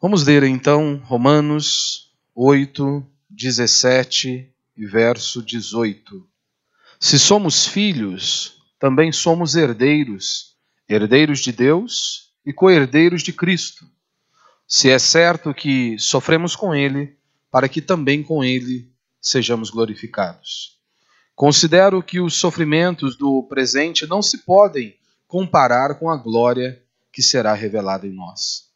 Vamos ler então Romanos 8, 17 e verso 18. Se somos filhos, também somos herdeiros, herdeiros de Deus e co-herdeiros de Cristo. Se é certo que sofremos com Ele, para que também com Ele sejamos glorificados. Considero que os sofrimentos do presente não se podem comparar com a glória que será revelada em nós.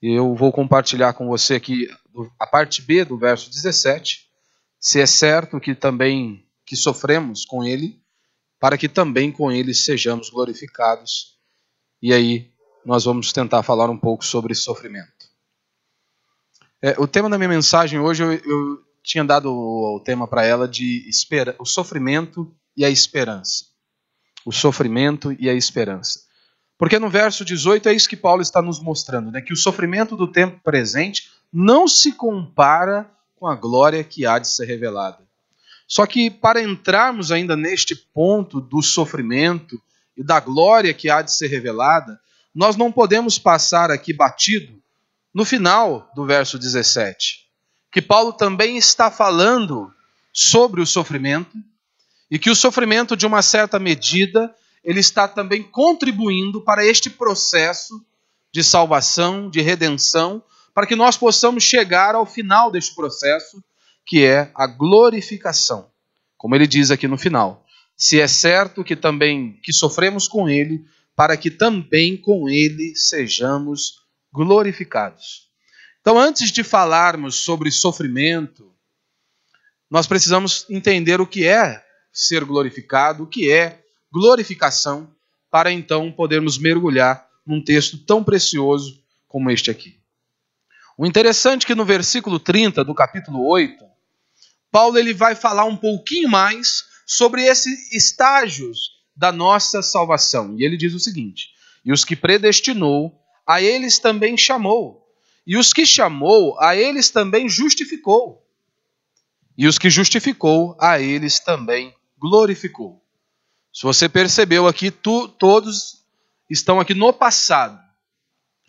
Eu vou compartilhar com você aqui a parte B do verso 17. Se é certo que também que sofremos com ele, para que também com ele sejamos glorificados. E aí nós vamos tentar falar um pouco sobre sofrimento. É, o tema da minha mensagem hoje eu, eu tinha dado o, o tema para ela de espera, o sofrimento e a esperança. O sofrimento e a esperança. Porque no verso 18 é isso que Paulo está nos mostrando, né? que o sofrimento do tempo presente não se compara com a glória que há de ser revelada. Só que para entrarmos ainda neste ponto do sofrimento e da glória que há de ser revelada, nós não podemos passar aqui batido no final do verso 17, que Paulo também está falando sobre o sofrimento e que o sofrimento, de uma certa medida, ele está também contribuindo para este processo de salvação, de redenção, para que nós possamos chegar ao final deste processo, que é a glorificação. Como ele diz aqui no final: se é certo que também que sofremos com ele, para que também com ele sejamos glorificados. Então, antes de falarmos sobre sofrimento, nós precisamos entender o que é ser glorificado, o que é glorificação, para então podermos mergulhar num texto tão precioso como este aqui. O interessante é que no versículo 30 do capítulo 8, Paulo ele vai falar um pouquinho mais sobre esses estágios da nossa salvação. E ele diz o seguinte: E os que predestinou, a eles também chamou. E os que chamou, a eles também justificou. E os que justificou, a eles também glorificou. Se você percebeu aqui, tu, todos estão aqui no passado.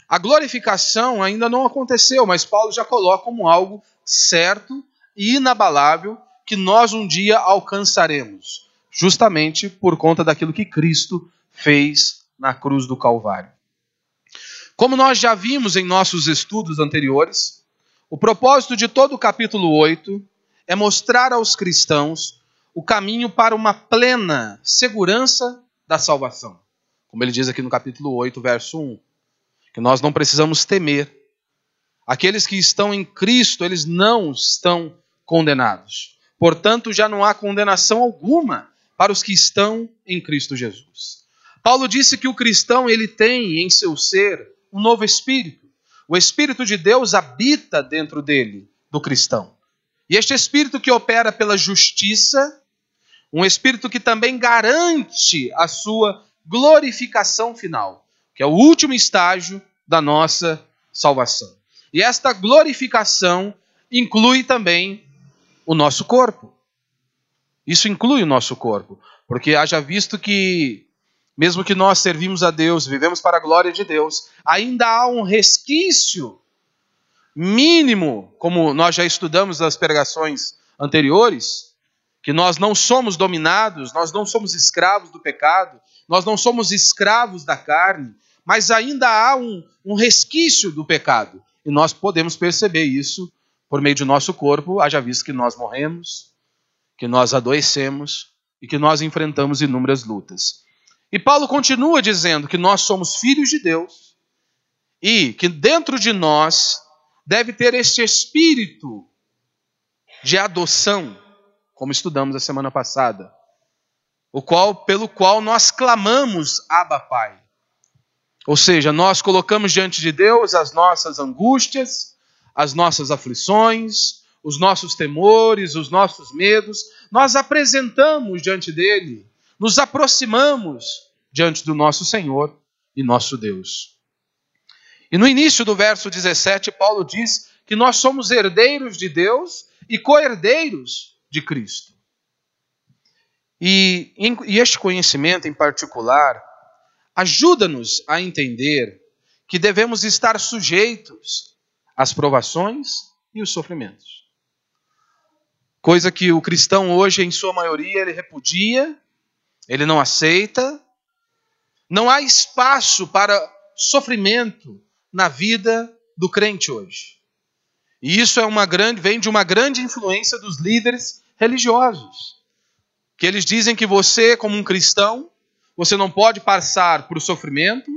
A glorificação ainda não aconteceu, mas Paulo já coloca como algo certo e inabalável que nós um dia alcançaremos, justamente por conta daquilo que Cristo fez na cruz do Calvário. Como nós já vimos em nossos estudos anteriores, o propósito de todo o capítulo 8 é mostrar aos cristãos o caminho para uma plena segurança da salvação. Como ele diz aqui no capítulo 8, verso 1, que nós não precisamos temer. Aqueles que estão em Cristo, eles não estão condenados. Portanto, já não há condenação alguma para os que estão em Cristo Jesus. Paulo disse que o cristão ele tem em seu ser um novo espírito. O espírito de Deus habita dentro dele, do cristão. E este espírito que opera pela justiça, um espírito que também garante a sua glorificação final, que é o último estágio da nossa salvação. E esta glorificação inclui também o nosso corpo. Isso inclui o nosso corpo, porque haja visto que mesmo que nós servimos a Deus, vivemos para a glória de Deus, ainda há um resquício mínimo, como nós já estudamos nas pregações anteriores, que nós não somos dominados, nós não somos escravos do pecado, nós não somos escravos da carne, mas ainda há um, um resquício do pecado. E nós podemos perceber isso por meio de nosso corpo, haja visto que nós morremos, que nós adoecemos e que nós enfrentamos inúmeras lutas. E Paulo continua dizendo que nós somos filhos de Deus e que dentro de nós deve ter este espírito de adoção como estudamos a semana passada, o qual pelo qual nós clamamos Abba Pai. Ou seja, nós colocamos diante de Deus as nossas angústias, as nossas aflições, os nossos temores, os nossos medos, nós apresentamos diante dele, nos aproximamos diante do nosso Senhor e nosso Deus. E no início do verso 17, Paulo diz que nós somos herdeiros de Deus e co-herdeiros de Cristo. E, e este conhecimento em particular ajuda-nos a entender que devemos estar sujeitos as provações e os sofrimentos. Coisa que o cristão hoje, em sua maioria, ele repudia, ele não aceita. Não há espaço para sofrimento na vida do crente hoje. E isso é uma grande, vem de uma grande influência dos líderes religiosos. Que eles dizem que você, como um cristão, você não pode passar por sofrimento,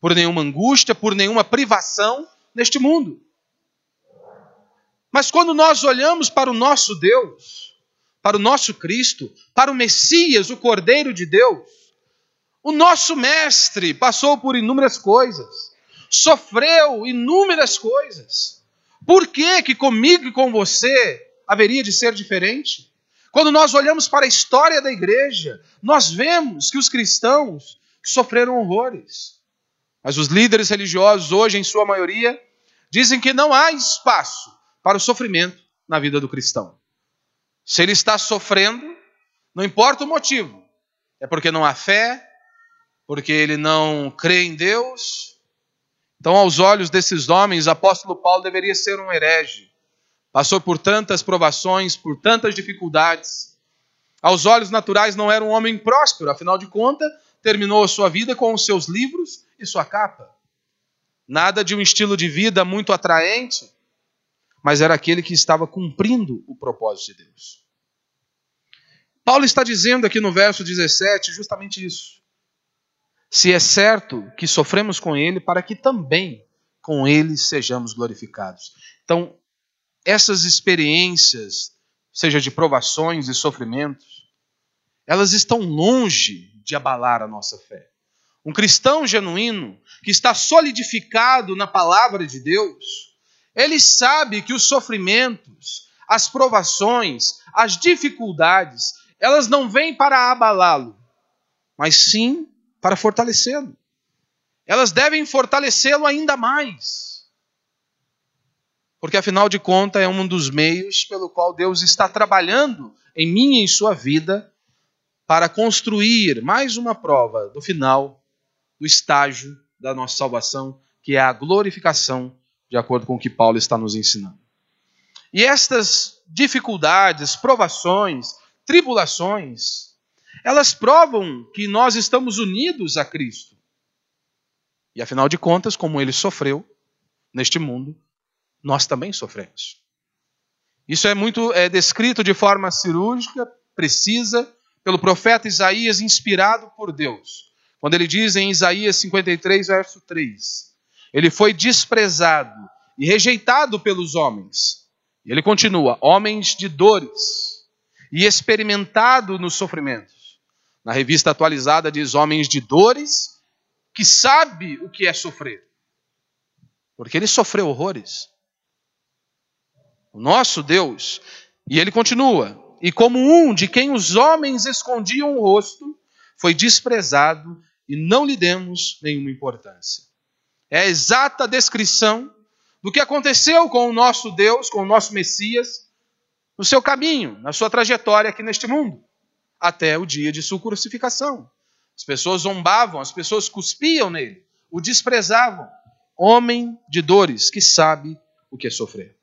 por nenhuma angústia, por nenhuma privação neste mundo. Mas quando nós olhamos para o nosso Deus, para o nosso Cristo, para o Messias, o Cordeiro de Deus, o nosso Mestre passou por inúmeras coisas, sofreu inúmeras coisas. Por que que comigo e com você haveria de ser diferente? Quando nós olhamos para a história da igreja, nós vemos que os cristãos sofreram horrores. Mas os líderes religiosos, hoje, em sua maioria, dizem que não há espaço para o sofrimento na vida do cristão. Se ele está sofrendo, não importa o motivo, é porque não há fé, porque ele não crê em Deus. Então, aos olhos desses homens, o apóstolo Paulo deveria ser um herege passou por tantas provações, por tantas dificuldades. Aos olhos naturais não era um homem próspero, afinal de contas, terminou a sua vida com os seus livros e sua capa. Nada de um estilo de vida muito atraente, mas era aquele que estava cumprindo o propósito de Deus. Paulo está dizendo aqui no verso 17 justamente isso. Se é certo que sofremos com ele, para que também com ele sejamos glorificados. Então, essas experiências, seja de provações e sofrimentos, elas estão longe de abalar a nossa fé. Um cristão genuíno, que está solidificado na palavra de Deus, ele sabe que os sofrimentos, as provações, as dificuldades, elas não vêm para abalá-lo, mas sim para fortalecê-lo. Elas devem fortalecê-lo ainda mais porque afinal de contas é um dos meios pelo qual Deus está trabalhando em mim e em sua vida para construir mais uma prova do final do estágio da nossa salvação, que é a glorificação, de acordo com o que Paulo está nos ensinando. E estas dificuldades, provações, tribulações, elas provam que nós estamos unidos a Cristo. E afinal de contas, como ele sofreu neste mundo, nós também sofremos. Isso é muito é, descrito de forma cirúrgica, precisa, pelo profeta Isaías, inspirado por Deus. Quando ele diz em Isaías 53, verso 3: Ele foi desprezado e rejeitado pelos homens. E ele continua: homens de dores e experimentado nos sofrimentos. Na revista atualizada diz homens de dores que sabe o que é sofrer. Porque ele sofreu horrores o nosso Deus. E ele continua: E como um de quem os homens escondiam o rosto, foi desprezado e não lhe demos nenhuma importância. É a exata descrição do que aconteceu com o nosso Deus, com o nosso Messias, no seu caminho, na sua trajetória aqui neste mundo, até o dia de sua crucificação. As pessoas zombavam, as pessoas cuspiam nele, o desprezavam. Homem de dores que sabe o que é sofrer.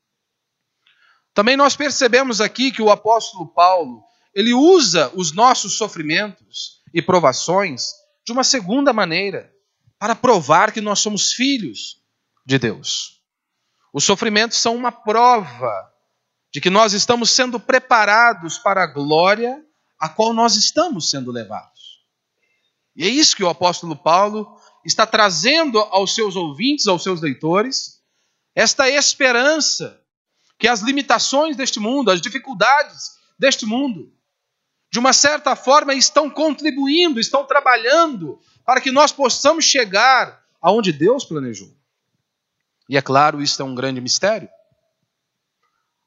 Também nós percebemos aqui que o apóstolo Paulo, ele usa os nossos sofrimentos e provações de uma segunda maneira, para provar que nós somos filhos de Deus. Os sofrimentos são uma prova de que nós estamos sendo preparados para a glória a qual nós estamos sendo levados. E é isso que o apóstolo Paulo está trazendo aos seus ouvintes, aos seus leitores, esta esperança que as limitações deste mundo, as dificuldades deste mundo, de uma certa forma estão contribuindo, estão trabalhando para que nós possamos chegar aonde Deus planejou. E é claro, isso é um grande mistério.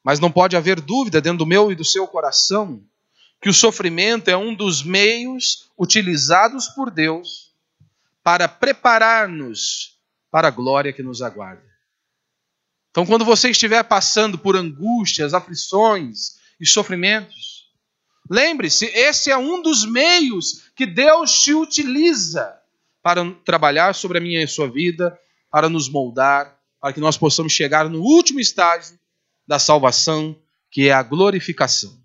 Mas não pode haver dúvida dentro do meu e do seu coração que o sofrimento é um dos meios utilizados por Deus para preparar-nos para a glória que nos aguarda. Então, quando você estiver passando por angústias, aflições e sofrimentos, lembre-se, esse é um dos meios que Deus te utiliza para trabalhar sobre a minha e a sua vida, para nos moldar, para que nós possamos chegar no último estágio da salvação, que é a glorificação.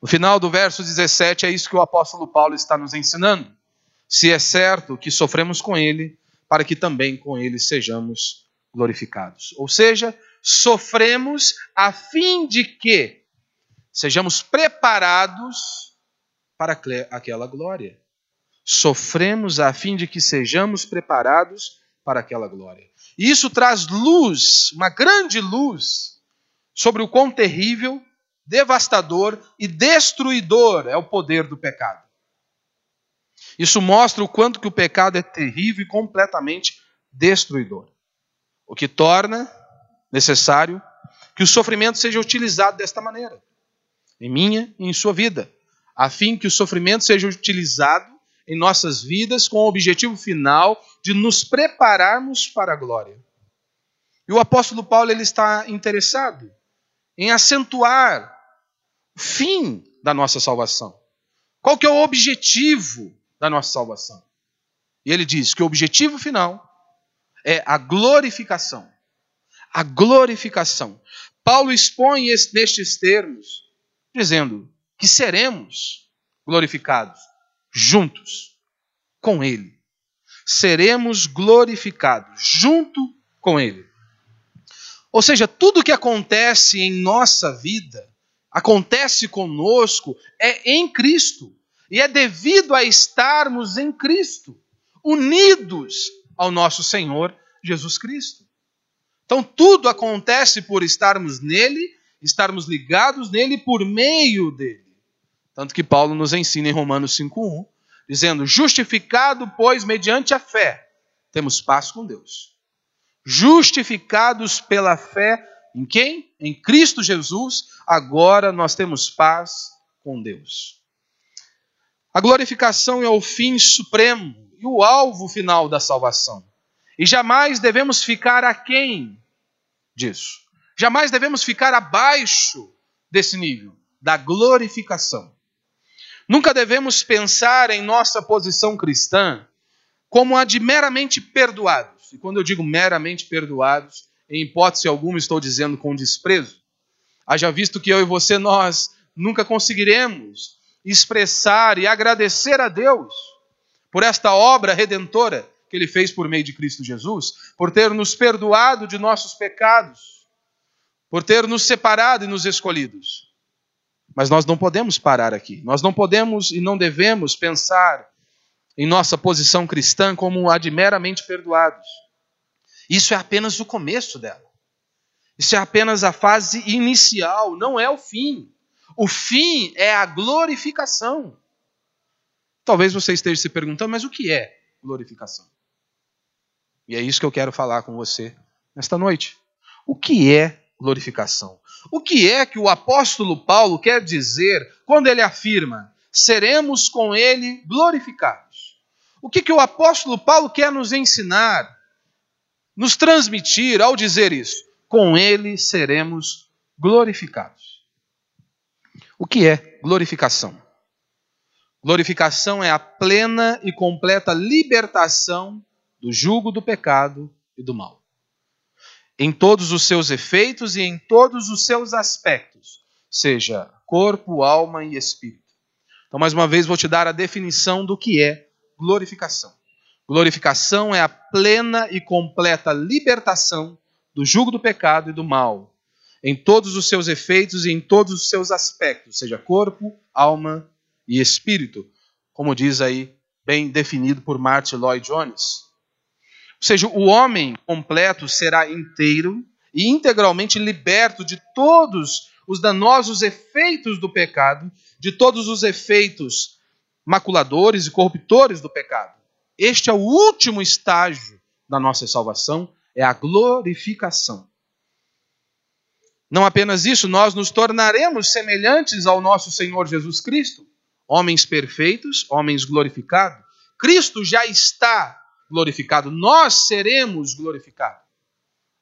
No final do verso 17 é isso que o apóstolo Paulo está nos ensinando. Se é certo que sofremos com ele, para que também com ele sejamos glorificados. Ou seja, sofremos a fim de que sejamos preparados para aquela glória. Sofremos a fim de que sejamos preparados para aquela glória. E isso traz luz, uma grande luz, sobre o quão terrível, devastador e destruidor é o poder do pecado. Isso mostra o quanto que o pecado é terrível e completamente destruidor. O que torna necessário que o sofrimento seja utilizado desta maneira, em minha e em sua vida, a fim que o sofrimento seja utilizado em nossas vidas com o objetivo final de nos prepararmos para a glória. E o apóstolo Paulo ele está interessado em acentuar fim da nossa salvação. Qual que é o objetivo da nossa salvação? E ele diz que o objetivo final é a glorificação a glorificação. Paulo expõe nestes termos, dizendo que seremos glorificados juntos com Ele. Seremos glorificados junto com Ele. Ou seja, tudo que acontece em nossa vida, acontece conosco, é em Cristo. E é devido a estarmos em Cristo, unidos ao nosso Senhor Jesus Cristo. Então tudo acontece por estarmos nele, estarmos ligados nele por meio dele. Tanto que Paulo nos ensina em Romanos 5:1, dizendo: "Justificado, pois, mediante a fé, temos paz com Deus." Justificados pela fé em quem? Em Cristo Jesus, agora nós temos paz com Deus. A glorificação é o fim supremo e o alvo final da salvação. E jamais devemos ficar aquém disso. Jamais devemos ficar abaixo desse nível da glorificação. Nunca devemos pensar em nossa posição cristã como a de meramente perdoados. E quando eu digo meramente perdoados, em hipótese alguma estou dizendo com desprezo. Haja visto que eu e você, nós nunca conseguiremos expressar e agradecer a Deus por esta obra redentora que ele fez por meio de Cristo Jesus, por ter nos perdoado de nossos pecados, por ter nos separado e nos escolhidos. Mas nós não podemos parar aqui. Nós não podemos e não devemos pensar em nossa posição cristã como a de meramente perdoados. Isso é apenas o começo dela. Isso é apenas a fase inicial, não é o fim. O fim é a glorificação. Talvez você esteja se perguntando, mas o que é glorificação? E é isso que eu quero falar com você nesta noite. O que é glorificação? O que é que o apóstolo Paulo quer dizer quando ele afirma: seremos com ele glorificados? O que, que o apóstolo Paulo quer nos ensinar, nos transmitir ao dizer isso? Com ele seremos glorificados. O que é glorificação? Glorificação é a plena e completa libertação do jugo do pecado e do mal. Em todos os seus efeitos e em todos os seus aspectos, seja corpo, alma e espírito. Então, mais uma vez, vou te dar a definição do que é glorificação. Glorificação é a plena e completa libertação do jugo do pecado e do mal, em todos os seus efeitos e em todos os seus aspectos, seja corpo, alma e espírito, como diz aí, bem definido por Martin Lloyd Jones. Ou seja, o homem completo será inteiro e integralmente liberto de todos os danosos efeitos do pecado, de todos os efeitos maculadores e corruptores do pecado. Este é o último estágio da nossa salvação, é a glorificação. Não apenas isso, nós nos tornaremos semelhantes ao nosso Senhor Jesus Cristo, homens perfeitos, homens glorificados. Cristo já está glorificado, nós seremos glorificados.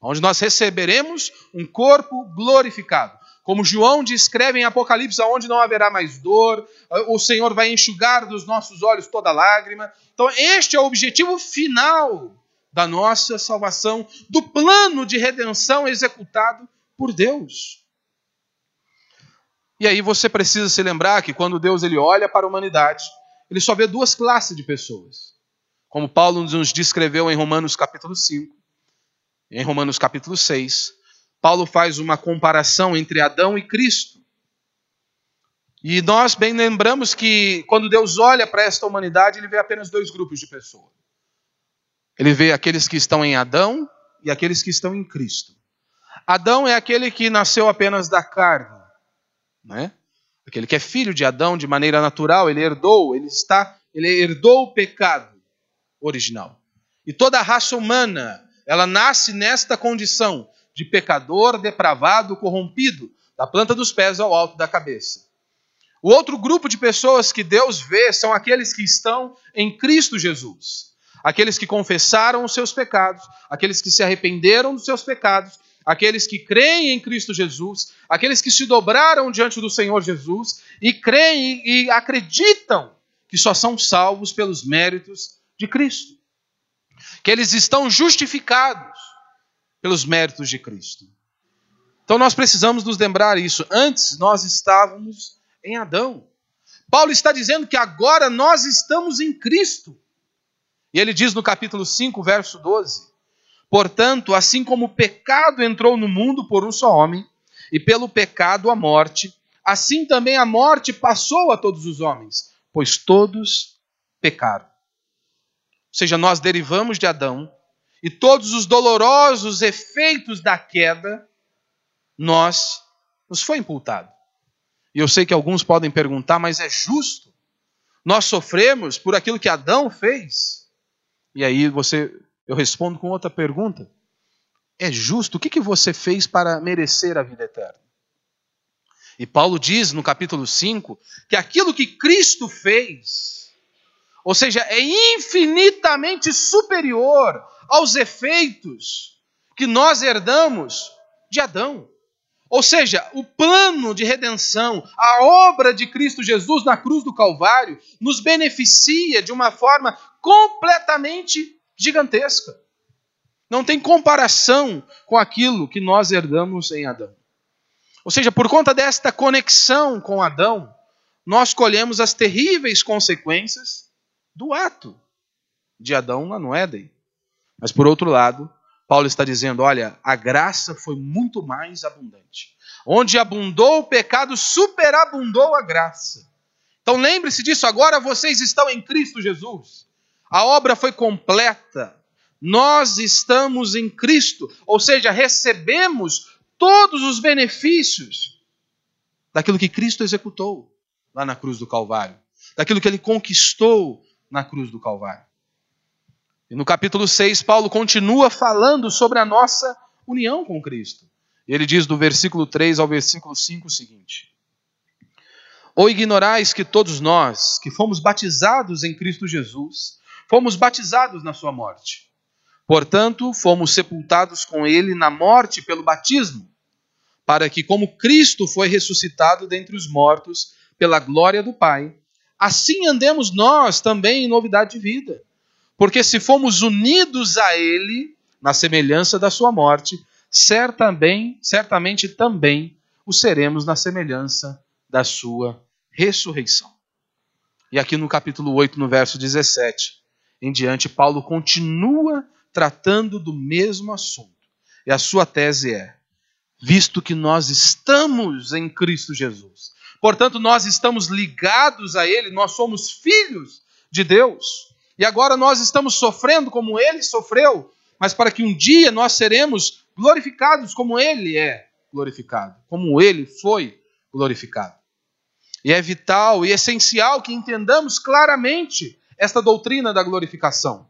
Onde nós receberemos um corpo glorificado. Como João descreve em Apocalipse, onde não haverá mais dor, o Senhor vai enxugar dos nossos olhos toda lágrima. Então, este é o objetivo final da nossa salvação, do plano de redenção executado por Deus. E aí você precisa se lembrar que quando Deus ele olha para a humanidade, ele só vê duas classes de pessoas. Como Paulo nos descreveu em Romanos capítulo 5, em Romanos capítulo 6, Paulo faz uma comparação entre Adão e Cristo. E nós bem lembramos que quando Deus olha para esta humanidade, ele vê apenas dois grupos de pessoas. Ele vê aqueles que estão em Adão e aqueles que estão em Cristo. Adão é aquele que nasceu apenas da carne, né? Aquele que é filho de Adão de maneira natural, ele herdou, ele está, ele herdou o pecado original. E toda a raça humana, ela nasce nesta condição de pecador, depravado, corrompido, da planta dos pés ao alto da cabeça. O outro grupo de pessoas que Deus vê são aqueles que estão em Cristo Jesus. Aqueles que confessaram os seus pecados, aqueles que se arrependeram dos seus pecados, aqueles que creem em Cristo Jesus, aqueles que se dobraram diante do Senhor Jesus e creem e acreditam que só são salvos pelos méritos de Cristo. Que eles estão justificados pelos méritos de Cristo. Então nós precisamos nos lembrar isso. Antes nós estávamos em Adão. Paulo está dizendo que agora nós estamos em Cristo. E ele diz no capítulo 5, verso 12: Portanto, assim como o pecado entrou no mundo por um só homem, e pelo pecado a morte, assim também a morte passou a todos os homens, pois todos pecaram. Ou seja, nós derivamos de Adão, e todos os dolorosos efeitos da queda, nós nos foi imputado. E eu sei que alguns podem perguntar, mas é justo? Nós sofremos por aquilo que Adão fez? E aí você, eu respondo com outra pergunta. É justo? O que, que você fez para merecer a vida eterna? E Paulo diz no capítulo 5 que aquilo que Cristo fez, ou seja, é infinitamente superior aos efeitos que nós herdamos de Adão. Ou seja, o plano de redenção, a obra de Cristo Jesus na cruz do Calvário, nos beneficia de uma forma completamente gigantesca. Não tem comparação com aquilo que nós herdamos em Adão. Ou seja, por conta desta conexão com Adão, nós colhemos as terríveis consequências do ato de Adão lá no Éden. Mas por outro lado, Paulo está dizendo: olha, a graça foi muito mais abundante. Onde abundou o pecado, superabundou a graça. Então lembre-se disso, agora vocês estão em Cristo Jesus. A obra foi completa. Nós estamos em Cristo, ou seja, recebemos todos os benefícios daquilo que Cristo executou lá na cruz do Calvário, daquilo que ele conquistou na cruz do Calvário. E no capítulo 6, Paulo continua falando sobre a nossa união com Cristo. Ele diz do versículo 3 ao versículo 5 o seguinte: Ou ignorais que todos nós, que fomos batizados em Cristo Jesus, fomos batizados na sua morte. Portanto, fomos sepultados com ele na morte pelo batismo, para que, como Cristo foi ressuscitado dentre os mortos pela glória do Pai, assim andemos nós também em novidade de vida. Porque se fomos unidos a Ele, na semelhança da sua morte, certamente, certamente também o seremos na semelhança da sua ressurreição. E aqui no capítulo 8, no verso 17, em diante, Paulo continua tratando do mesmo assunto. E a sua tese é: visto que nós estamos em Cristo Jesus, portanto, nós estamos ligados a Ele, nós somos filhos de Deus. E agora nós estamos sofrendo como ele sofreu, mas para que um dia nós seremos glorificados como ele é glorificado, como ele foi glorificado. E é vital e essencial que entendamos claramente esta doutrina da glorificação,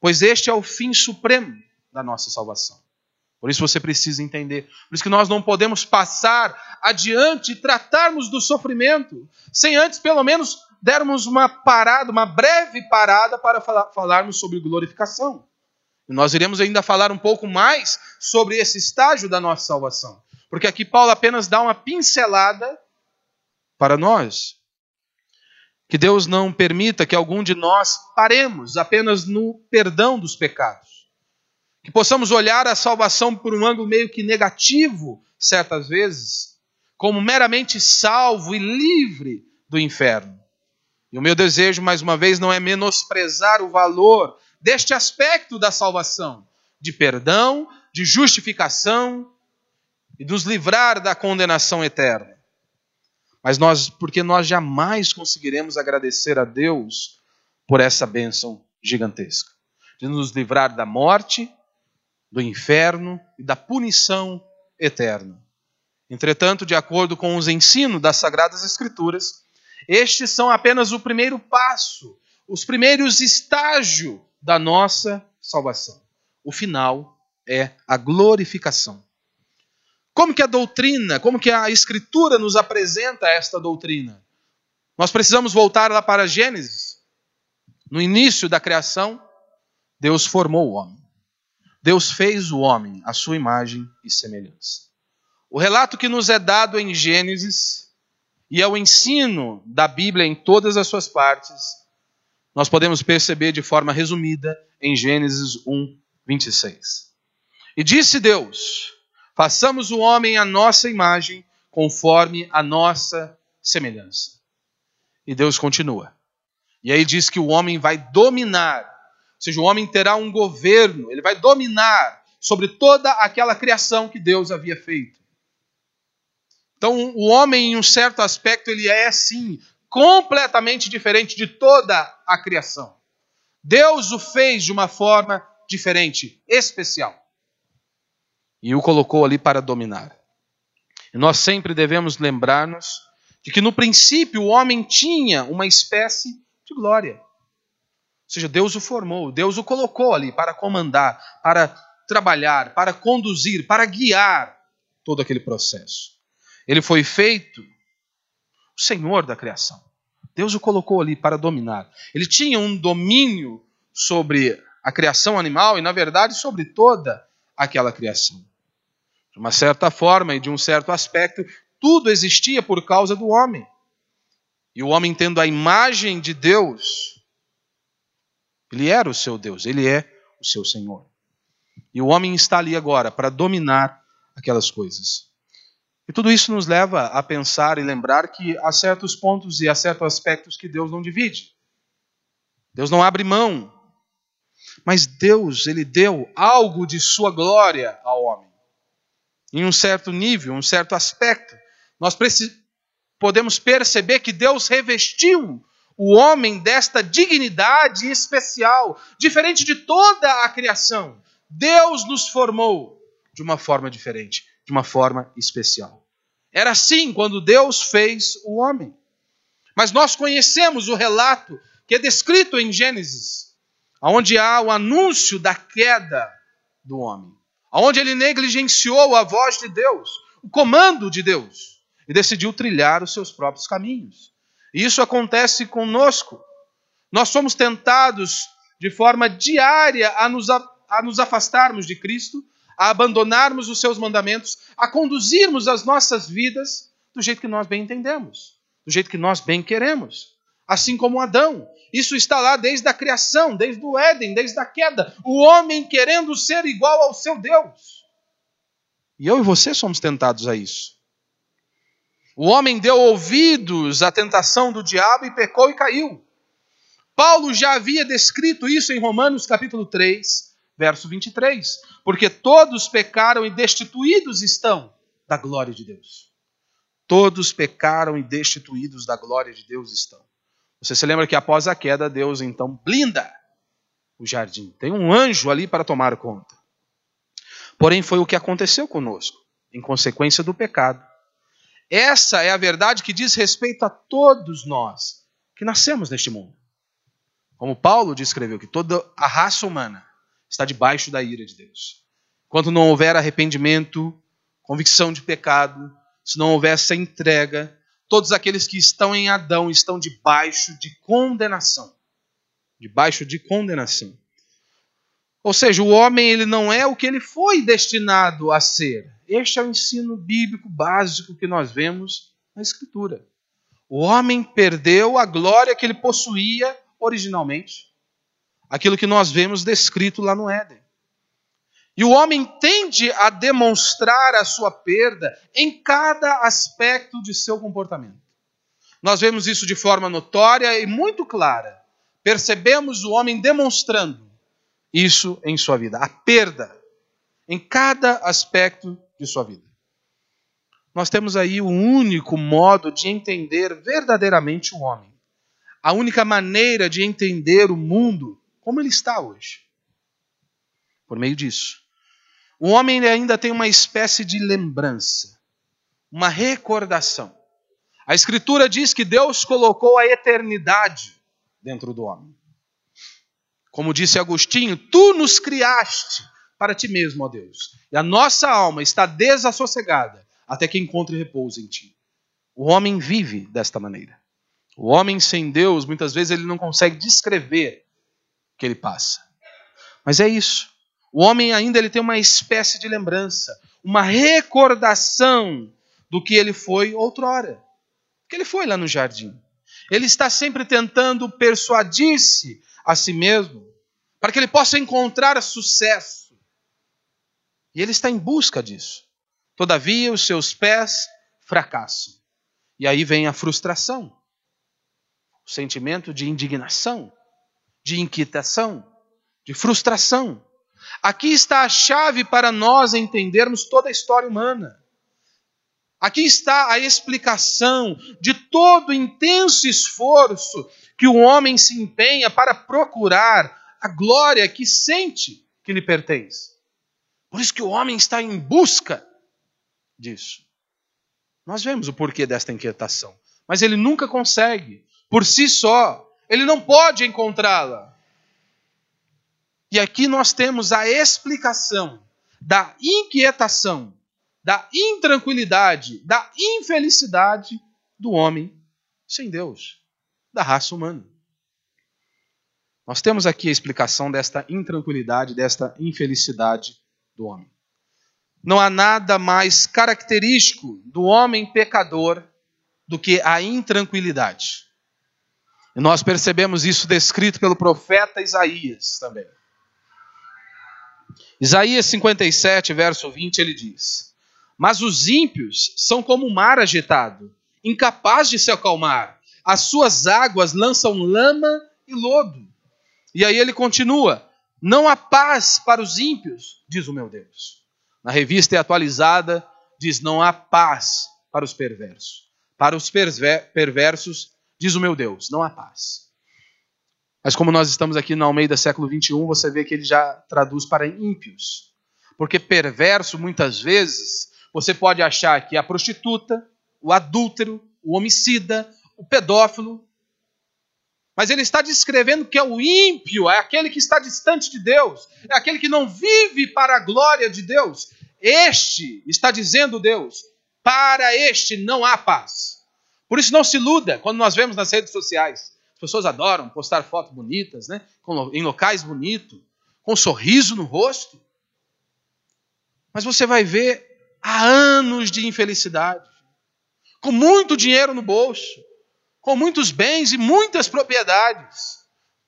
pois este é o fim supremo da nossa salvação. Por isso você precisa entender. Por isso que nós não podemos passar adiante e tratarmos do sofrimento sem antes, pelo menos, dermos uma parada, uma breve parada para falar, falarmos sobre glorificação. E nós iremos ainda falar um pouco mais sobre esse estágio da nossa salvação. Porque aqui Paulo apenas dá uma pincelada para nós. Que Deus não permita que algum de nós paremos apenas no perdão dos pecados. que possamos olhar a salvação por um ângulo meio que negativo, certas vezes, como meramente salvo e livre do inferno. E o meu desejo, mais uma vez, não é menosprezar o valor deste aspecto da salvação, de perdão, de justificação e nos livrar da condenação eterna. Mas nós, porque nós jamais conseguiremos agradecer a Deus por essa bênção gigantesca, de nos livrar da morte, do inferno e da punição eterna. Entretanto, de acordo com os ensinos das Sagradas Escrituras, estes são apenas o primeiro passo, os primeiros estágios da nossa salvação. O final é a glorificação. Como que a doutrina, como que a escritura nos apresenta esta doutrina? Nós precisamos voltar lá para Gênesis. No início da criação, Deus formou o homem. Deus fez o homem à sua imagem e semelhança. O relato que nos é dado em Gênesis e é o ensino da Bíblia em todas as suas partes, nós podemos perceber de forma resumida em Gênesis 1, 26. E disse Deus: Façamos o homem à nossa imagem, conforme a nossa semelhança. E Deus continua. E aí diz que o homem vai dominar, ou seja, o homem terá um governo, ele vai dominar sobre toda aquela criação que Deus havia feito. Então, o homem, em um certo aspecto, ele é sim completamente diferente de toda a criação. Deus o fez de uma forma diferente, especial e o colocou ali para dominar. E nós sempre devemos lembrar-nos de que no princípio o homem tinha uma espécie de glória. Ou seja, Deus o formou, Deus o colocou ali para comandar, para trabalhar, para conduzir, para guiar todo aquele processo. Ele foi feito o Senhor da criação. Deus o colocou ali para dominar. Ele tinha um domínio sobre a criação animal e, na verdade, sobre toda aquela criação. De uma certa forma e de um certo aspecto, tudo existia por causa do homem. E o homem, tendo a imagem de Deus, ele era o seu Deus, ele é o seu Senhor. E o homem está ali agora para dominar aquelas coisas. E tudo isso nos leva a pensar e lembrar que há certos pontos e há certos aspectos que Deus não divide. Deus não abre mão. Mas Deus, ele deu algo de sua glória ao homem em um certo nível, um certo aspecto, nós podemos perceber que Deus revestiu o homem desta dignidade especial, diferente de toda a criação. Deus nos formou de uma forma diferente, de uma forma especial. Era assim quando Deus fez o homem. Mas nós conhecemos o relato que é descrito em Gênesis, onde há o anúncio da queda do homem onde ele negligenciou a voz de Deus, o comando de Deus, e decidiu trilhar os seus próprios caminhos. E isso acontece conosco. Nós somos tentados de forma diária a nos, a nos afastarmos de Cristo, a abandonarmos os seus mandamentos, a conduzirmos as nossas vidas do jeito que nós bem entendemos, do jeito que nós bem queremos. Assim como Adão, isso está lá desde a criação, desde o Éden, desde a queda. O homem querendo ser igual ao seu Deus. E eu e você somos tentados a isso. O homem deu ouvidos à tentação do diabo e pecou e caiu. Paulo já havia descrito isso em Romanos capítulo 3, verso 23. Porque todos pecaram e destituídos estão da glória de Deus. Todos pecaram e destituídos da glória de Deus estão. Você se lembra que após a queda, Deus então blinda o jardim. Tem um anjo ali para tomar conta. Porém, foi o que aconteceu conosco, em consequência do pecado. Essa é a verdade que diz respeito a todos nós que nascemos neste mundo. Como Paulo descreveu, que toda a raça humana está debaixo da ira de Deus. Quando não houver arrependimento, convicção de pecado, se não houver essa entrega, todos aqueles que estão em Adão estão debaixo de condenação. Debaixo de condenação. Ou seja, o homem ele não é o que ele foi destinado a ser. Este é o ensino bíblico básico que nós vemos na Escritura. O homem perdeu a glória que ele possuía originalmente. Aquilo que nós vemos descrito lá no Éden. E o homem tende a demonstrar a sua perda em cada aspecto de seu comportamento. Nós vemos isso de forma notória e muito clara. Percebemos o homem demonstrando isso em sua vida, a perda em cada aspecto de sua vida. Nós temos aí o único modo de entender verdadeiramente o homem. A única maneira de entender o mundo como ele está hoje. Por meio disso. O homem ainda tem uma espécie de lembrança, uma recordação. A Escritura diz que Deus colocou a eternidade dentro do homem. Como disse Agostinho, tu nos criaste para ti mesmo, ó Deus. E a nossa alma está desassossegada até que encontre repouso em ti. O homem vive desta maneira. O homem sem Deus, muitas vezes, ele não consegue descrever que ele passa. Mas é isso. O homem ainda ele tem uma espécie de lembrança, uma recordação do que ele foi outrora. Que ele foi lá no jardim. Ele está sempre tentando persuadir-se a si mesmo para que ele possa encontrar sucesso. E ele está em busca disso. Todavia, os seus pés fracassam. E aí vem a frustração, o sentimento de indignação, de inquietação, de frustração. Aqui está a chave para nós entendermos toda a história humana. Aqui está a explicação de todo o intenso esforço que o homem se empenha para procurar a glória que sente que lhe pertence. Por isso que o homem está em busca disso. Nós vemos o porquê desta inquietação, mas ele nunca consegue, por si só, ele não pode encontrá-la. E aqui nós temos a explicação da inquietação, da intranquilidade, da infelicidade do homem sem Deus, da raça humana. Nós temos aqui a explicação desta intranquilidade, desta infelicidade do homem. Não há nada mais característico do homem pecador do que a intranquilidade. E nós percebemos isso descrito pelo profeta Isaías também. Isaías 57, verso 20, ele diz: Mas os ímpios são como o mar agitado, incapaz de se acalmar. As suas águas lançam lama e lodo. E aí ele continua: Não há paz para os ímpios, diz o meu Deus. Na revista atualizada, diz: não há paz para os perversos. Para os perversos, diz o meu Deus, não há paz. Mas como nós estamos aqui no Almeida século 21, você vê que ele já traduz para ímpios. Porque perverso, muitas vezes, você pode achar que a prostituta, o adúltero, o homicida, o pedófilo. Mas ele está descrevendo que é o ímpio, é aquele que está distante de Deus, é aquele que não vive para a glória de Deus, este, está dizendo Deus, para este não há paz. Por isso não se iluda quando nós vemos nas redes sociais. As pessoas adoram postar fotos bonitas, né? em locais bonitos, com um sorriso no rosto. Mas você vai ver há anos de infelicidade, com muito dinheiro no bolso, com muitos bens e muitas propriedades,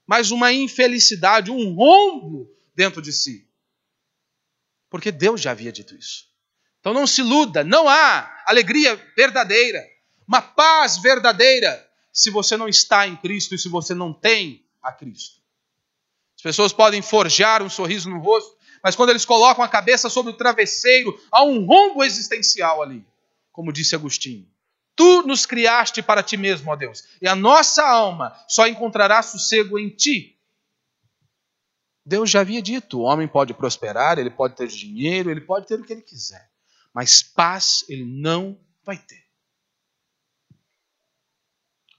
mas uma infelicidade, um rombo dentro de si. Porque Deus já havia dito isso. Então não se iluda, não há alegria verdadeira, uma paz verdadeira, se você não está em Cristo e se você não tem a Cristo. As pessoas podem forjar um sorriso no rosto, mas quando eles colocam a cabeça sobre o travesseiro, há um rombo existencial ali, como disse Agostinho. Tu nos criaste para ti mesmo, ó Deus, e a nossa alma só encontrará sossego em ti. Deus já havia dito: o homem pode prosperar, ele pode ter dinheiro, ele pode ter o que ele quiser, mas paz ele não vai ter.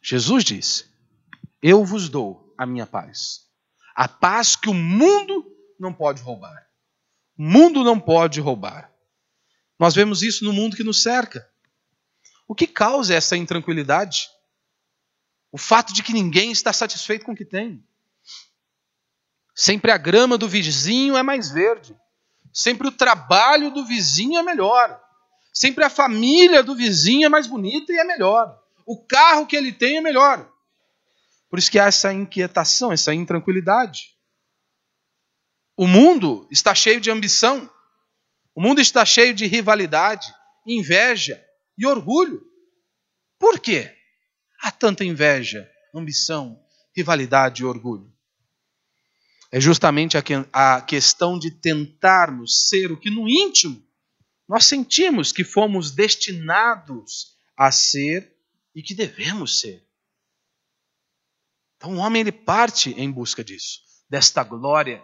Jesus disse: Eu vos dou a minha paz, a paz que o mundo não pode roubar. O mundo não pode roubar. Nós vemos isso no mundo que nos cerca. O que causa essa intranquilidade? O fato de que ninguém está satisfeito com o que tem. Sempre a grama do vizinho é mais verde. Sempre o trabalho do vizinho é melhor. Sempre a família do vizinho é mais bonita e é melhor. O carro que ele tem é melhor. Por isso que há essa inquietação, essa intranquilidade. O mundo está cheio de ambição. O mundo está cheio de rivalidade, inveja e orgulho. Por quê? Há tanta inveja, ambição, rivalidade e orgulho. É justamente a, que, a questão de tentarmos ser o que no íntimo nós sentimos que fomos destinados a ser e que devemos ser. Então o homem ele parte em busca disso, desta glória.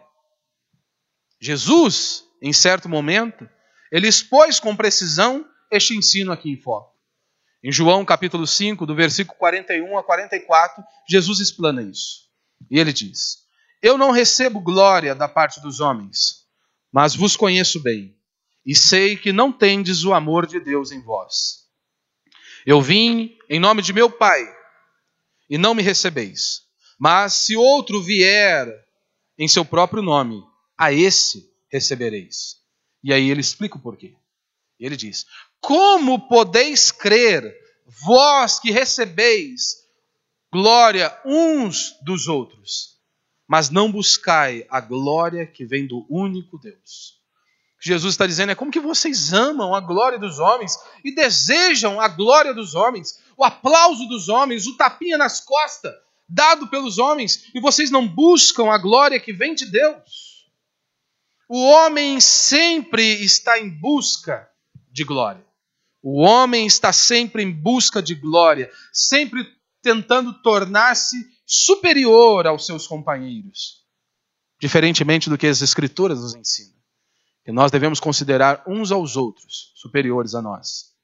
Jesus, em certo momento, ele expôs com precisão este ensino aqui em foco. Em João capítulo 5, do versículo 41 a 44, Jesus explana isso. E ele diz: Eu não recebo glória da parte dos homens, mas vos conheço bem, e sei que não tendes o amor de Deus em vós. Eu vim em nome de meu Pai, e não me recebeis. Mas se outro vier em seu próprio nome, a esse recebereis. E aí ele explica o porquê. Ele diz: Como podeis crer, vós que recebeis glória uns dos outros, mas não buscai a glória que vem do único Deus? Jesus está dizendo é como que vocês amam a glória dos homens e desejam a glória dos homens, o aplauso dos homens, o tapinha nas costas dado pelos homens, e vocês não buscam a glória que vem de Deus. O homem sempre está em busca de glória. O homem está sempre em busca de glória, sempre tentando tornar-se superior aos seus companheiros. Diferentemente do que as Escrituras nos ensinam, que nós devemos considerar uns aos outros superiores a nós.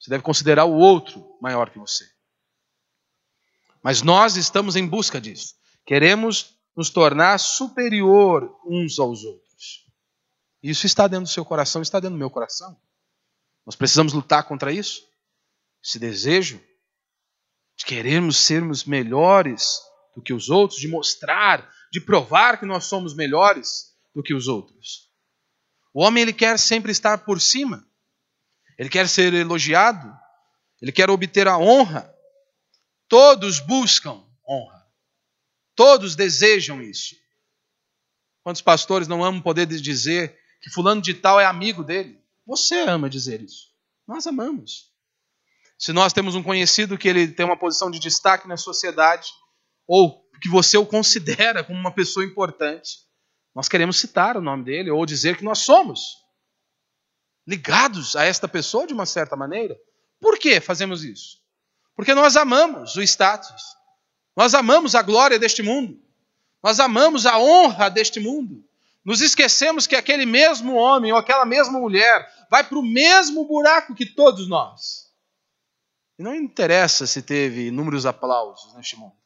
Você deve considerar o outro maior que você. Mas nós estamos em busca disso. Queremos nos tornar superior uns aos outros. Isso está dentro do seu coração, está dentro do meu coração. Nós precisamos lutar contra isso. Esse desejo de querermos sermos melhores do que os outros, de mostrar, de provar que nós somos melhores do que os outros. O homem ele quer sempre estar por cima. Ele quer ser elogiado, ele quer obter a honra. Todos buscam honra. Todos desejam isso. Quantos pastores não amam poder dizer que fulano de tal é amigo dele? Você ama dizer isso. Nós amamos. Se nós temos um conhecido que ele tem uma posição de destaque na sociedade, ou que você o considera como uma pessoa importante, nós queremos citar o nome dele ou dizer que nós somos ligados a esta pessoa de uma certa maneira. Por que fazemos isso? Porque nós amamos o status, nós amamos a glória deste mundo, nós amamos a honra deste mundo. Nos esquecemos que aquele mesmo homem ou aquela mesma mulher vai para o mesmo buraco que todos nós. E não interessa se teve inúmeros aplausos neste mundo.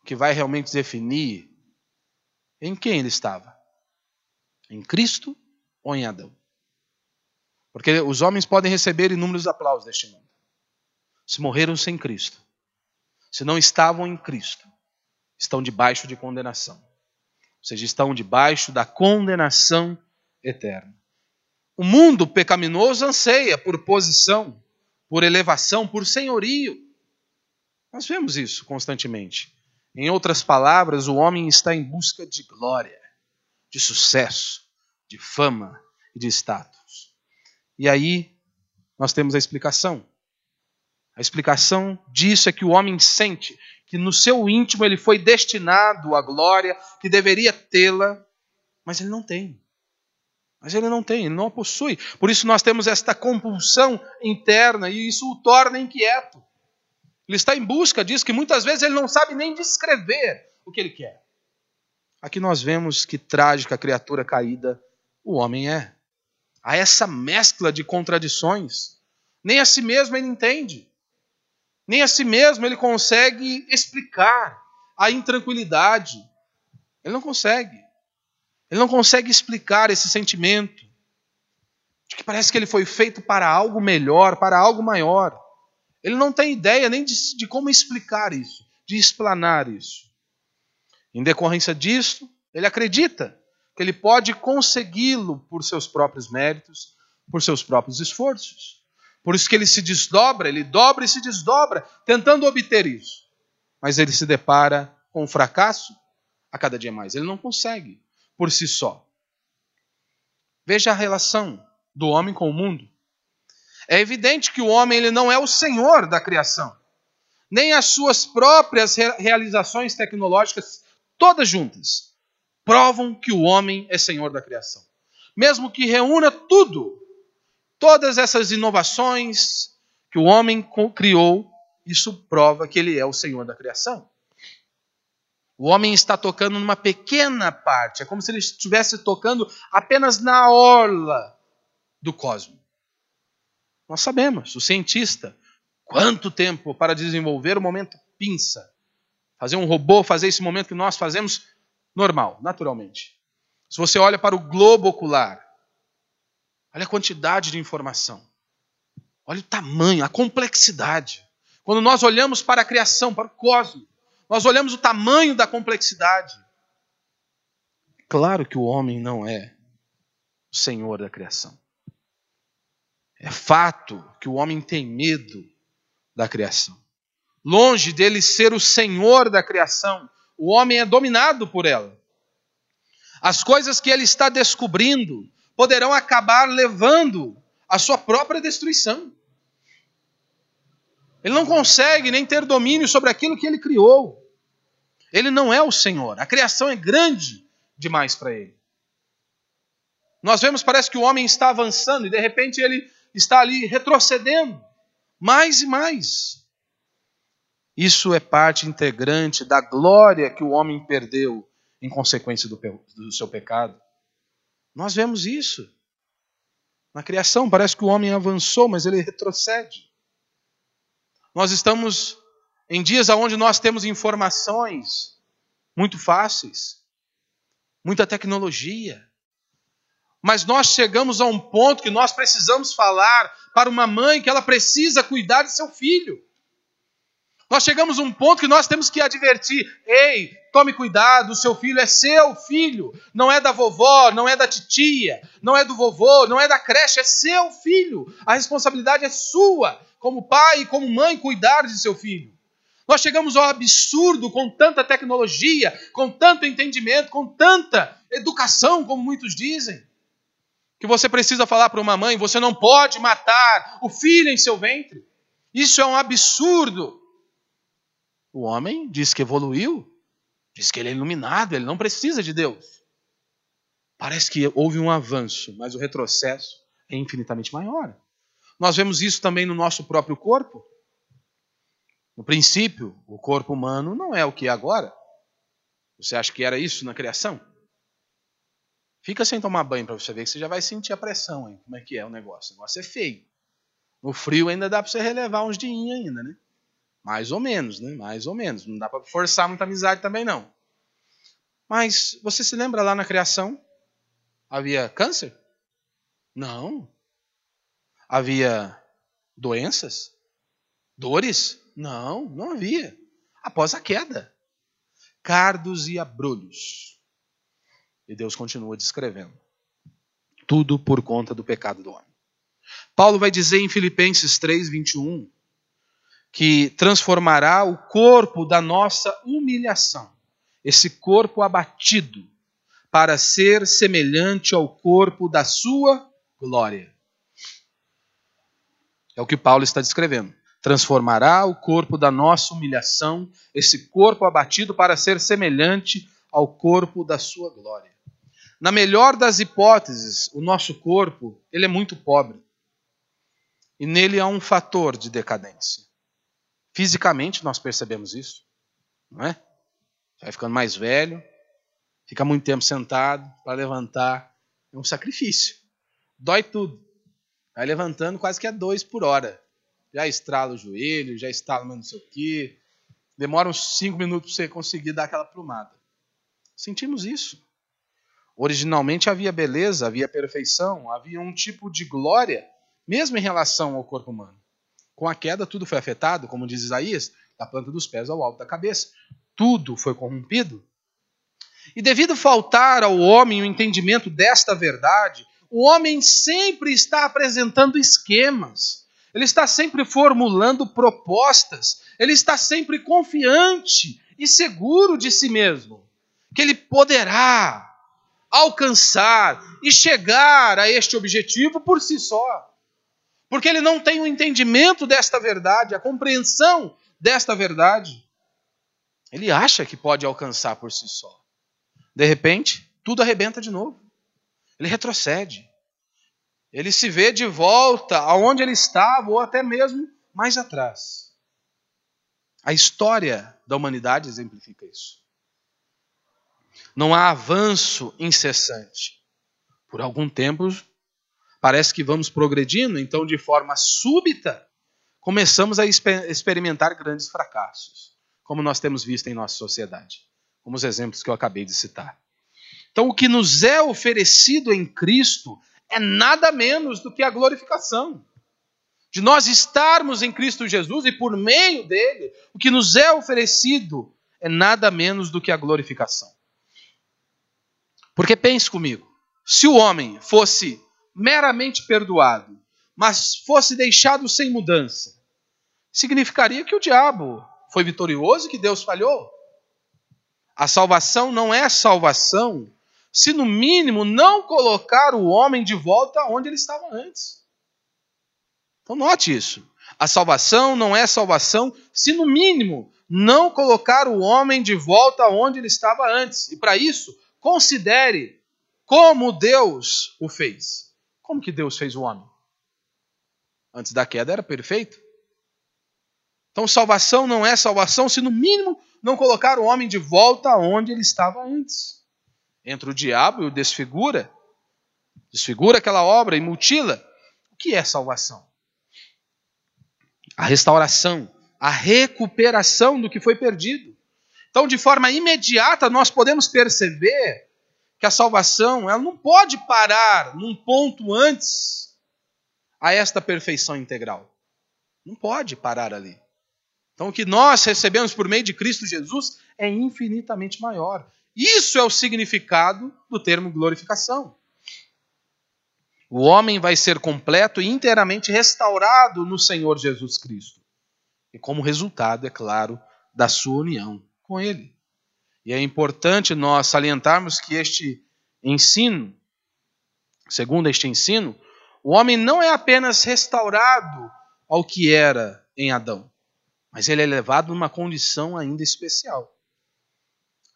O que vai realmente definir em quem ele estava: em Cristo ou em Adão. Porque os homens podem receber inúmeros aplausos neste mundo se morreram sem Cristo, se não estavam em Cristo, estão debaixo de condenação. Ou seja, estão debaixo da condenação eterna. O mundo pecaminoso anseia por posição, por elevação, por senhorio. Nós vemos isso constantemente. Em outras palavras, o homem está em busca de glória, de sucesso, de fama e de status. E aí nós temos a explicação. A explicação disso é que o homem sente que no seu íntimo ele foi destinado à glória, que deveria tê-la, mas ele não tem. Mas ele não tem, ele não a possui. Por isso nós temos esta compulsão interna e isso o torna inquieto. Ele está em busca disso que muitas vezes ele não sabe nem descrever o que ele quer. Aqui nós vemos que trágica criatura caída o homem é. Há essa mescla de contradições. Nem a si mesmo ele entende. Nem a si mesmo ele consegue explicar a intranquilidade. Ele não consegue. Ele não consegue explicar esse sentimento de que parece que ele foi feito para algo melhor, para algo maior. Ele não tem ideia nem de, de como explicar isso, de explanar isso. Em decorrência disso, ele acredita que ele pode consegui-lo por seus próprios méritos, por seus próprios esforços. Por isso que ele se desdobra, ele dobra e se desdobra, tentando obter isso. Mas ele se depara com um fracasso a cada dia mais. Ele não consegue. por si só. Veja a relação do homem com o mundo. É evidente que o homem ele não é o senhor da criação, nem as suas próprias realizações tecnológicas, todas juntas, provam que o homem é senhor da criação. Mesmo que reúna tudo, todas essas inovações que o homem criou, isso prova que ele é o senhor da criação. O homem está tocando numa pequena parte, é como se ele estivesse tocando apenas na orla do cosmos. Nós sabemos, o cientista, quanto tempo para desenvolver o momento pinça. Fazer um robô fazer esse momento que nós fazemos normal, naturalmente. Se você olha para o globo ocular, olha a quantidade de informação. Olha o tamanho, a complexidade. Quando nós olhamos para a criação, para o cosmos, nós olhamos o tamanho da complexidade. Claro que o homem não é o senhor da criação. É fato que o homem tem medo da criação. Longe dele ser o senhor da criação, o homem é dominado por ela. As coisas que ele está descobrindo poderão acabar levando à sua própria destruição. Ele não consegue nem ter domínio sobre aquilo que ele criou. Ele não é o Senhor. A criação é grande demais para ele. Nós vemos, parece que o homem está avançando e de repente ele está ali retrocedendo mais e mais. Isso é parte integrante da glória que o homem perdeu em consequência do, do seu pecado. Nós vemos isso. Na criação, parece que o homem avançou, mas ele retrocede. Nós estamos em dias onde nós temos informações muito fáceis, muita tecnologia. Mas nós chegamos a um ponto que nós precisamos falar para uma mãe que ela precisa cuidar de seu filho. Nós chegamos a um ponto que nós temos que advertir: ei, tome cuidado, o seu filho é seu filho, não é da vovó, não é da titia, não é do vovô, não é da creche, é seu filho. A responsabilidade é sua, como pai e como mãe, cuidar de seu filho. Nós chegamos ao absurdo com tanta tecnologia, com tanto entendimento, com tanta educação, como muitos dizem, que você precisa falar para uma mãe: você não pode matar o filho em seu ventre. Isso é um absurdo. O homem diz que evoluiu, diz que ele é iluminado, ele não precisa de Deus. Parece que houve um avanço, mas o retrocesso é infinitamente maior. Nós vemos isso também no nosso próprio corpo. No princípio, o corpo humano não é o que é agora. Você acha que era isso na criação? Fica sem tomar banho para você ver que você já vai sentir a pressão, hein? Como é que é o negócio? O negócio é feio. No frio ainda dá para você relevar uns dias ainda, né? Mais ou menos, né? Mais ou menos. Não dá para forçar muita amizade também, não. Mas você se lembra lá na criação? Havia câncer? Não. Havia doenças? Dores? Não, não havia. Após a queda. Cardos e abrolhos. E Deus continua descrevendo. Tudo por conta do pecado do homem. Paulo vai dizer em Filipenses 3, 21, que transformará o corpo da nossa humilhação, esse corpo abatido, para ser semelhante ao corpo da sua glória. É o que Paulo está descrevendo. Transformará o corpo da nossa humilhação, esse corpo abatido, para ser semelhante ao corpo da sua glória. Na melhor das hipóteses, o nosso corpo ele é muito pobre. E nele há um fator de decadência. Fisicamente nós percebemos isso, não é? Vai ficando mais velho, fica muito tempo sentado para levantar, é um sacrifício. Dói tudo. Vai levantando quase que a dois por hora. Já estrala o joelho, já estala não sei o quê. Demora uns cinco minutos para você conseguir dar aquela plumada. Sentimos isso. Originalmente havia beleza, havia perfeição, havia um tipo de glória, mesmo em relação ao corpo humano. Com a queda, tudo foi afetado, como diz Isaías, da planta dos pés ao alto da cabeça. Tudo foi corrompido. E devido faltar ao homem o entendimento desta verdade, o homem sempre está apresentando esquemas, ele está sempre formulando propostas, ele está sempre confiante e seguro de si mesmo, que ele poderá alcançar e chegar a este objetivo por si só. Porque ele não tem o entendimento desta verdade, a compreensão desta verdade. Ele acha que pode alcançar por si só. De repente, tudo arrebenta de novo. Ele retrocede. Ele se vê de volta aonde ele estava, ou até mesmo mais atrás. A história da humanidade exemplifica isso. Não há avanço incessante. Por algum tempo, parece que vamos progredindo, então, de forma súbita, começamos a experimentar grandes fracassos, como nós temos visto em nossa sociedade, como os exemplos que eu acabei de citar. Então, o que nos é oferecido em Cristo é nada menos do que a glorificação. De nós estarmos em Cristo Jesus e por meio dele, o que nos é oferecido é nada menos do que a glorificação. Porque pense comigo, se o homem fosse meramente perdoado, mas fosse deixado sem mudança, significaria que o diabo foi vitorioso e que Deus falhou. A salvação não é salvação se no mínimo não colocar o homem de volta onde ele estava antes. Então note isso. A salvação não é salvação se no mínimo não colocar o homem de volta onde ele estava antes. E para isso, considere como Deus o fez. Como que Deus fez o homem? Antes da queda era perfeito. Então salvação não é salvação se no mínimo não colocar o homem de volta onde ele estava antes entra o diabo e o desfigura, desfigura aquela obra e mutila. O que é salvação? A restauração, a recuperação do que foi perdido. Então, de forma imediata, nós podemos perceber que a salvação ela não pode parar num ponto antes a esta perfeição integral. Não pode parar ali. Então, o que nós recebemos por meio de Cristo Jesus é infinitamente maior. Isso é o significado do termo glorificação. O homem vai ser completo e inteiramente restaurado no Senhor Jesus Cristo. E como resultado, é claro, da sua união com Ele. E é importante nós salientarmos que este ensino, segundo este ensino, o homem não é apenas restaurado ao que era em Adão, mas ele é levado numa condição ainda especial.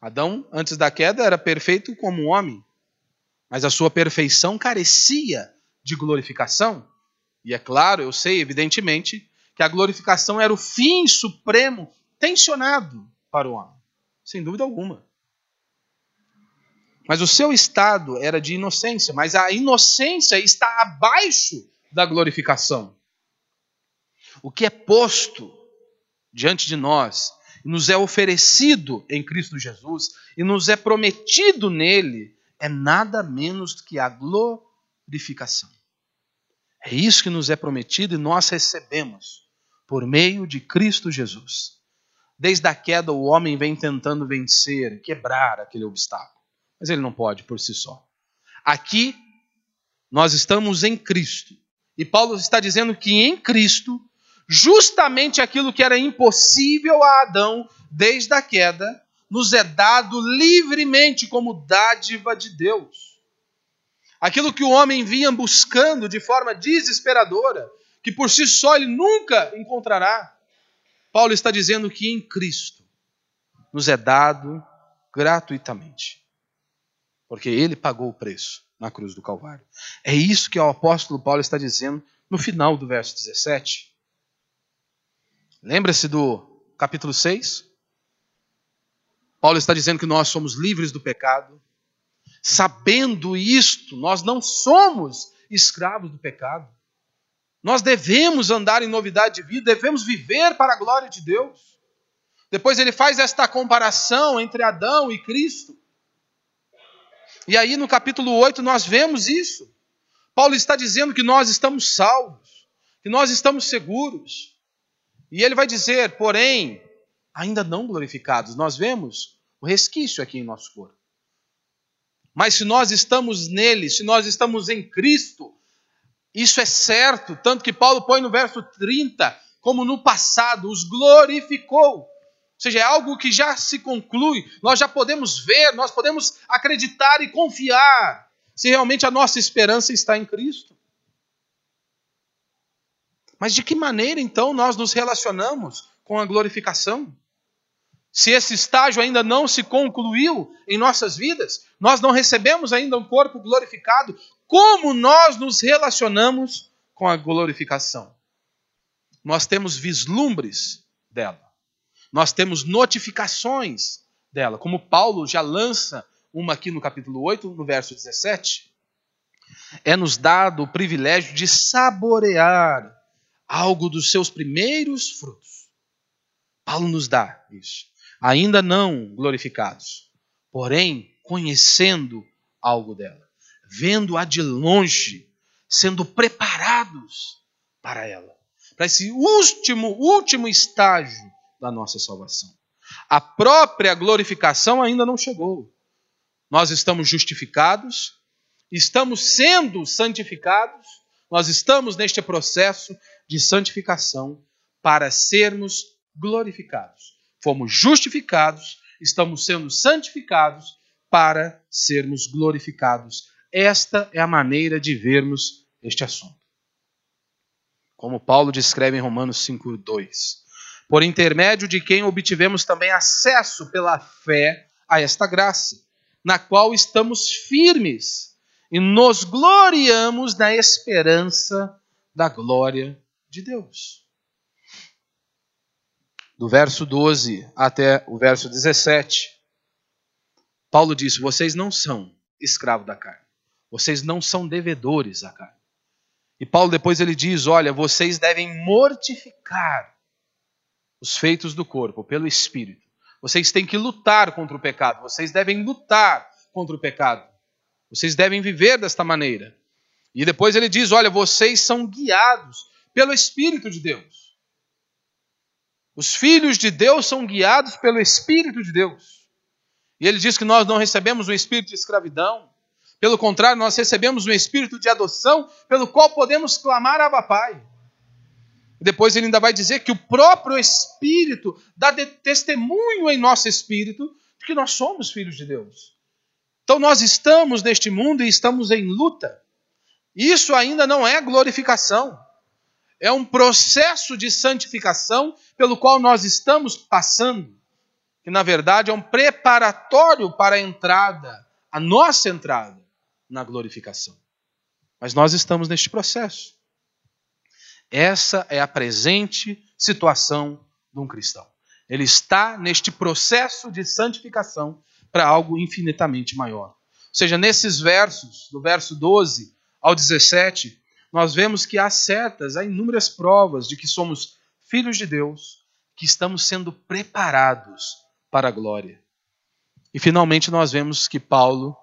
Adão, antes da queda, era perfeito como homem, mas a sua perfeição carecia de glorificação. E é claro, eu sei, evidentemente, que a glorificação era o fim supremo tensionado para o homem, sem dúvida alguma. Mas o seu estado era de inocência, mas a inocência está abaixo da glorificação. O que é posto diante de nós nos é oferecido em Cristo Jesus e nos é prometido nele é nada menos que a glorificação. É isso que nos é prometido e nós recebemos por meio de Cristo Jesus. Desde a queda, o homem vem tentando vencer, quebrar aquele obstáculo, mas ele não pode por si só. Aqui, nós estamos em Cristo. E Paulo está dizendo que em Cristo justamente aquilo que era impossível a Adão desde a queda, nos é dado livremente como dádiva de Deus. Aquilo que o homem vinha buscando de forma desesperadora, que por si só ele nunca encontrará. Paulo está dizendo que em Cristo nos é dado gratuitamente, porque ele pagou o preço na cruz do Calvário. É isso que o apóstolo Paulo está dizendo no final do verso 17. Lembra-se do capítulo 6? Paulo está dizendo que nós somos livres do pecado. Sabendo isto, nós não somos escravos do pecado. Nós devemos andar em novidade de vida, devemos viver para a glória de Deus. Depois ele faz esta comparação entre Adão e Cristo. E aí no capítulo 8 nós vemos isso. Paulo está dizendo que nós estamos salvos, que nós estamos seguros, e ele vai dizer, porém, ainda não glorificados. Nós vemos o resquício aqui em nosso corpo. Mas se nós estamos nele, se nós estamos em Cristo, isso é certo, tanto que Paulo põe no verso 30, como no passado os glorificou. seja, é algo que já se conclui, nós já podemos ver, nós podemos acreditar e confiar se realmente a nossa esperança está em Cristo. Mas de que maneira então nós nos relacionamos com a glorificação? Se esse estágio ainda não se concluiu em nossas vidas, nós não recebemos ainda um corpo glorificado, como nós nos relacionamos com a glorificação? Nós temos vislumbres dela. Nós temos notificações dela, como Paulo já lança uma aqui no capítulo 8, no verso 17. É nos dado o privilégio de saborear algo dos seus primeiros frutos. Paulo nos dá isso. Ainda não glorificados, porém conhecendo algo dela, vendo-a de longe, sendo preparados para ela, para esse último, último estágio da nossa salvação. A própria glorificação ainda não chegou. Nós estamos justificados, estamos sendo santificados, nós estamos neste processo de santificação para sermos glorificados. Fomos justificados, estamos sendo santificados para sermos glorificados. Esta é a maneira de vermos este assunto. Como Paulo descreve em Romanos 5:2 por intermédio de quem obtivemos também acesso pela fé a esta graça, na qual estamos firmes e nos gloriamos na esperança da glória de Deus. Do verso 12 até o verso 17, Paulo diz: Vocês não são escravos da carne, vocês não são devedores da carne. E Paulo depois ele diz: Olha, vocês devem mortificar os feitos do corpo pelo Espírito. Vocês têm que lutar contra o pecado. Vocês devem lutar contra o pecado. Vocês devem viver desta maneira. E depois ele diz: Olha, vocês são guiados pelo Espírito de Deus. Os filhos de Deus são guiados pelo Espírito de Deus. E ele diz que nós não recebemos um espírito de escravidão. Pelo contrário, nós recebemos um espírito de adoção, pelo qual podemos clamar Abba Pai. Depois ele ainda vai dizer que o próprio Espírito dá testemunho em nosso espírito de que nós somos filhos de Deus. Então nós estamos neste mundo e estamos em luta. Isso ainda não é glorificação. É um processo de santificação pelo qual nós estamos passando. Que na verdade é um preparatório para a entrada, a nossa entrada na glorificação. Mas nós estamos neste processo. Essa é a presente situação de um cristão. Ele está neste processo de santificação para algo infinitamente maior. Ou seja, nesses versos, do verso 12 ao 17, nós vemos que há certas, há inúmeras provas de que somos filhos de Deus, que estamos sendo preparados para a glória. E finalmente nós vemos que Paulo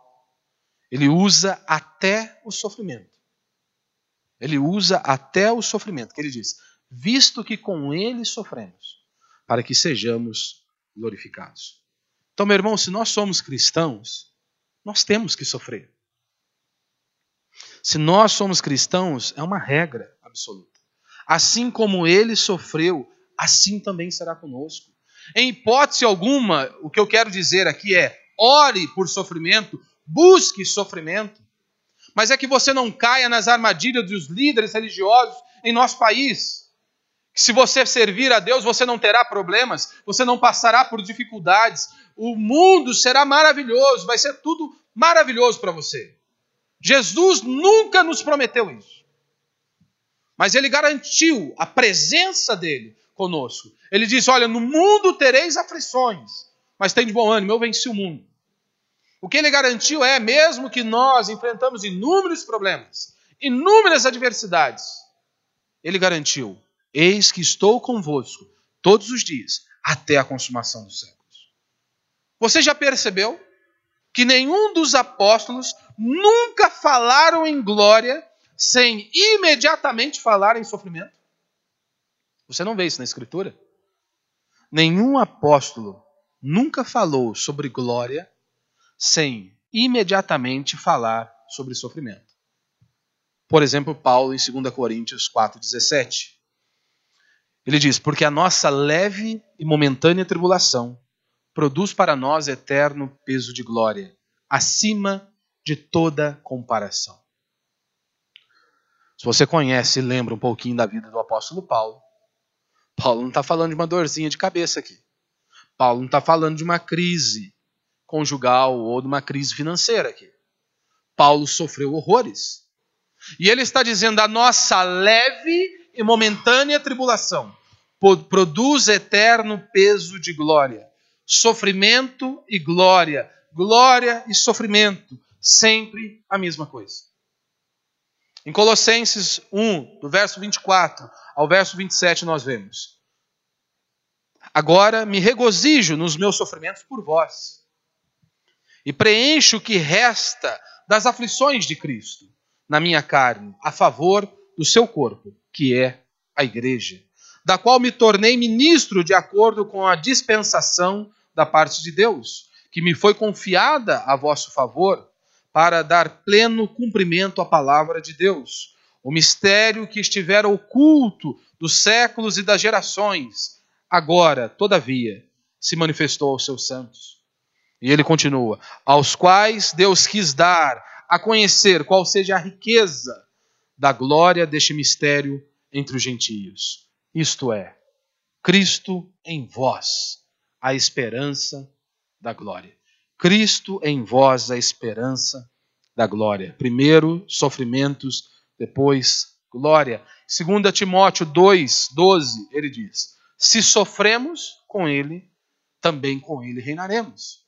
ele usa até o sofrimento. Ele usa até o sofrimento, que ele diz: visto que com ele sofremos, para que sejamos glorificados. Então, meu irmão, se nós somos cristãos, nós temos que sofrer. Se nós somos cristãos, é uma regra absoluta. Assim como ele sofreu, assim também será conosco. Em hipótese alguma, o que eu quero dizer aqui é: ore por sofrimento, busque sofrimento, mas é que você não caia nas armadilhas dos líderes religiosos em nosso país. Se você servir a Deus, você não terá problemas, você não passará por dificuldades. O mundo será maravilhoso, vai ser tudo maravilhoso para você. Jesus nunca nos prometeu isso. Mas ele garantiu a presença dele conosco. Ele disse: Olha, no mundo tereis aflições, mas tem de bom ânimo, eu venci o mundo. O que ele garantiu é, mesmo que nós enfrentamos inúmeros problemas, inúmeras adversidades, ele garantiu: Eis que estou convosco todos os dias, até a consumação dos séculos. Você já percebeu que nenhum dos apóstolos nunca falaram em glória sem imediatamente falar em sofrimento? Você não vê isso na Escritura? Nenhum apóstolo nunca falou sobre glória sem imediatamente falar sobre sofrimento. Por exemplo, Paulo em 2 Coríntios 4,17. Ele diz: Porque a nossa leve e momentânea tribulação produz para nós eterno peso de glória, acima de toda comparação. Se você conhece e lembra um pouquinho da vida do apóstolo Paulo, Paulo não está falando de uma dorzinha de cabeça aqui. Paulo não está falando de uma crise conjugal ou de uma crise financeira aqui. Paulo sofreu horrores. E ele está dizendo: a nossa leve e momentânea tribulação produz eterno peso de glória, sofrimento e glória, glória e sofrimento, sempre a mesma coisa. Em Colossenses 1, do verso 24 ao verso 27, nós vemos: Agora me regozijo nos meus sofrimentos por vós, e preencho o que resta das aflições de Cristo na minha carne, a favor do seu corpo, que é a igreja, da qual me tornei ministro de acordo com a dispensação da parte de Deus, que me foi confiada a vosso favor, para dar pleno cumprimento à palavra de Deus, o mistério que estivera oculto dos séculos e das gerações, agora, todavia, se manifestou aos seus santos. E ele continua: aos quais Deus quis dar a conhecer qual seja a riqueza da glória deste mistério entre os gentios. Isto é, Cristo em vós, a esperança da glória. Cristo em vós, a esperança da glória. Primeiro, sofrimentos, depois, glória. 2 Timóteo 2, 12, ele diz: Se sofremos com ele, também com ele reinaremos.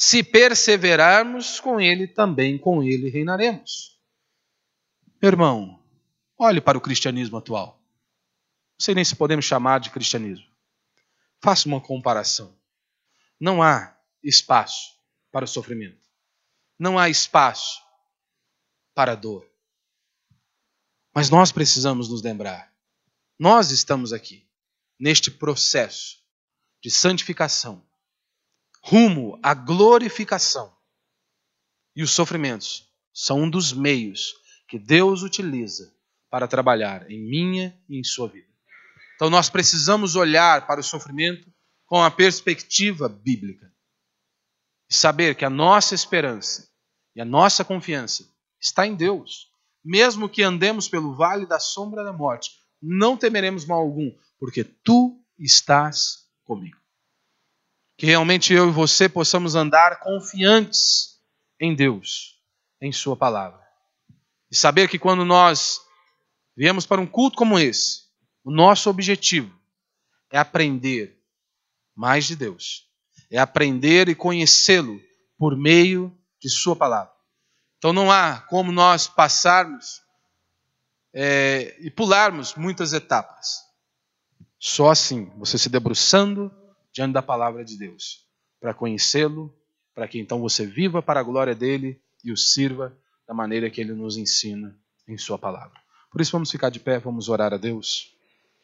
Se perseverarmos com ele, também com ele reinaremos. Meu irmão, olhe para o cristianismo atual. Não sei nem se podemos chamar de cristianismo. Faça uma comparação. Não há espaço para o sofrimento. Não há espaço para a dor. Mas nós precisamos nos lembrar. Nós estamos aqui, neste processo de santificação, rumo à glorificação. E os sofrimentos são um dos meios que Deus utiliza para trabalhar em minha e em sua vida. Então nós precisamos olhar para o sofrimento com a perspectiva bíblica. E saber que a nossa esperança e a nossa confiança está em Deus. Mesmo que andemos pelo vale da sombra da morte, não temeremos mal algum, porque tu estás comigo que realmente eu e você possamos andar confiantes em Deus, em Sua palavra. E saber que quando nós viemos para um culto como esse, o nosso objetivo é aprender mais de Deus, é aprender e conhecê-lo por meio de Sua palavra. Então não há como nós passarmos é, e pularmos muitas etapas. Só assim, você se debruçando diante da palavra de Deus, para conhecê-lo, para que então você viva para a glória dele e o sirva da maneira que ele nos ensina em sua palavra. Por isso vamos ficar de pé, vamos orar a Deus.